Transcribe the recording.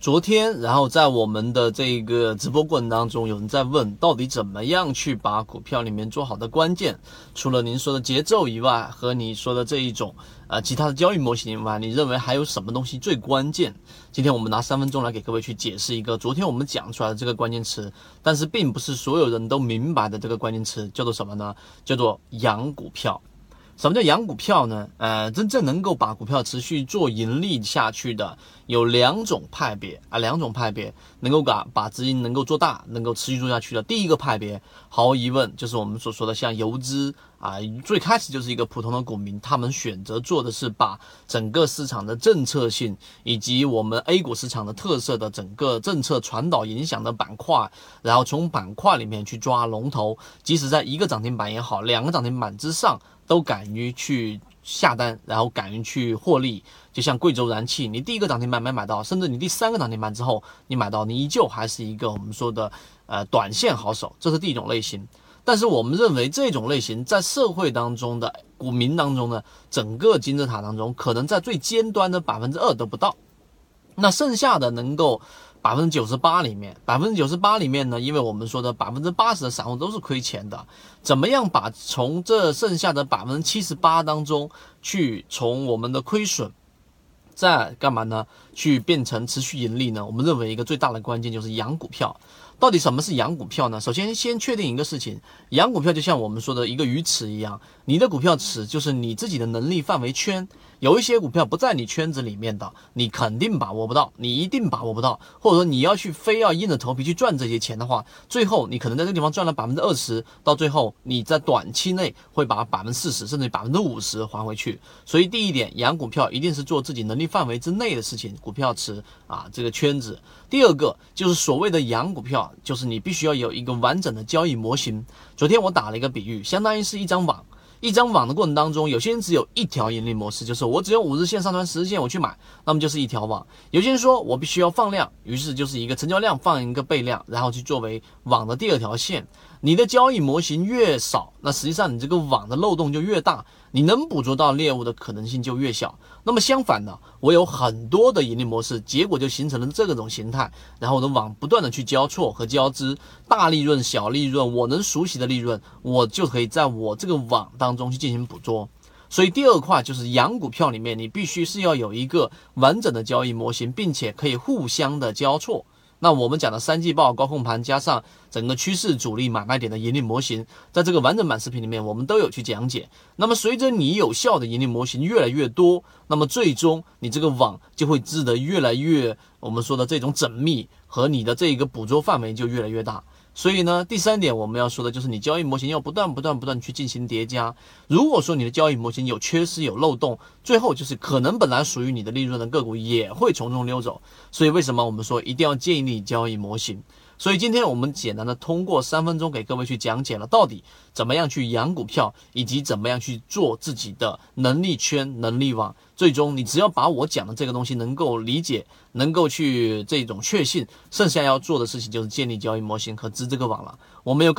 昨天，然后在我们的这个直播过程当中，有人在问，到底怎么样去把股票里面做好的关键，除了您说的节奏以外，和你说的这一种呃其他的交易模型以外，你认为还有什么东西最关键？今天我们拿三分钟来给各位去解释一个昨天我们讲出来的这个关键词，但是并不是所有人都明白的这个关键词，叫做什么呢？叫做养股票。什么叫养股票呢？呃，真正能够把股票持续做盈利下去的有两种派别啊，两种派别能够把把资金能够做大，能够持续做下去的。第一个派别，毫无疑问就是我们所说的像游资啊，最开始就是一个普通的股民，他们选择做的是把整个市场的政策性以及我们 A 股市场的特色的整个政策传导影响的板块，然后从板块里面去抓龙头，即使在一个涨停板也好，两个涨停板之上。都敢于去下单，然后敢于去获利，就像贵州燃气，你第一个涨停板没买到，甚至你第三个涨停板之后你买到，你依旧还是一个我们说的呃短线好手，这是第一种类型。但是我们认为这种类型在社会当中的股民当中呢，整个金字塔当中，可能在最尖端的百分之二都不到，那剩下的能够。百分之九十八里面，百分之九十八里面呢，因为我们说的百分之八十的散户都是亏钱的，怎么样把从这剩下的百分之七十八当中去从我们的亏损，再干嘛呢？去变成持续盈利呢？我们认为一个最大的关键就是养股票。到底什么是养股票呢？首先先确定一个事情，养股票就像我们说的一个鱼池一样，你的股票池就是你自己的能力范围圈。有一些股票不在你圈子里面的，你肯定把握不到，你一定把握不到，或者说你要去非要硬着头皮去赚这些钱的话，最后你可能在这个地方赚了百分之二十，到最后你在短期内会把百分之四十甚至百分之五十还回去。所以第一点，养股票一定是做自己能力范围之内的事情，股票池啊这个圈子。第二个就是所谓的养股票，就是你必须要有一个完整的交易模型。昨天我打了一个比喻，相当于是一张网。一张网的过程当中，有些人只有一条盈利模式，就是我只有五日线上传十日线我去买，那么就是一条网。有些人说我必须要放量，于是就是一个成交量放一个倍量，然后去作为网的第二条线。你的交易模型越少，那实际上你这个网的漏洞就越大，你能捕捉到猎物的可能性就越小。那么相反的，我有很多的盈利模式，结果就形成了这个种形态，然后我的网不断的去交错和交织，大利润、小利润，我能熟悉的利润，我就可以在我这个网当中去进行捕捉。所以第二块就是养股票里面，你必须是要有一个完整的交易模型，并且可以互相的交错。那我们讲的三季报、高控盘加上整个趋势、主力买卖点的盈利模型，在这个完整版视频里面，我们都有去讲解。那么随着你有效的盈利模型越来越多，那么最终你这个网就会织得越来越，我们说的这种缜密，和你的这一个捕捉范围就越来越大。所以呢，第三点我们要说的就是，你交易模型要不断、不断、不断去进行叠加。如果说你的交易模型有缺失、有漏洞，最后就是可能本来属于你的利润的个股也会从中溜走。所以为什么我们说一定要建立交易模型？所以今天我们简单的通过三分钟给各位去讲解了到底怎么样去养股票，以及怎么样去做自己的能力圈、能力网。最终你只要把我讲的这个东西能够理解，能够去这种确信，剩下要做的事情就是建立交易模型和织这个网了。我们有。